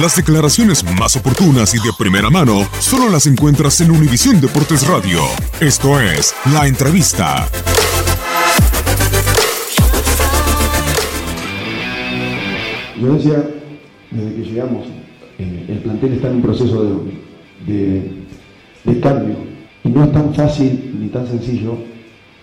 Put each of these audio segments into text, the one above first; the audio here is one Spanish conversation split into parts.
Las declaraciones más oportunas y de primera mano solo las encuentras en Univisión Deportes Radio. Esto es La Entrevista. Yo decía, desde que llegamos, eh, el plantel está en un proceso de, de- de cambio y no es tan fácil ni tan sencillo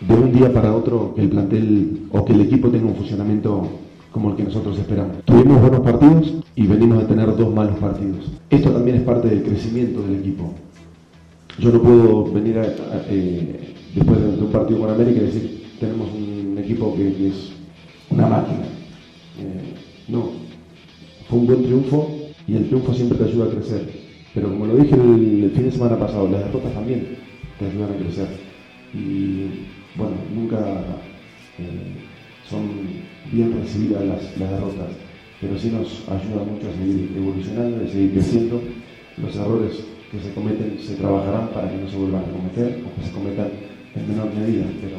de un día para otro que el plantel o que el equipo tenga un funcionamiento como el que nosotros esperamos. Tuvimos buenos partidos y venimos de tener dos malos partidos. Esto también es parte del crecimiento del equipo. Yo no puedo venir a- a- eh, después de, un partido con América y decir tenemos un equipo que, es una máquina. Eh, no, fue un buen triunfo y el triunfo siempre te ayuda a crecer. Pero como lo dije el, el fin de semana pasado, las derrotas también te ayudan a crecer. Y bueno, nunca eh, son bien recibidas las, derrotas, pero sí nos ayuda mucho a seguir evolucionando, a seguir creciendo. Los errores que se cometen se trabajarán para que no se vuelvan a cometer o que se cometan en menor medida, pero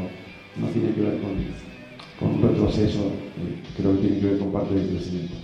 no tiene que ver con, con un retroceso, eh, creo que tiene que ver con parte del crecimiento.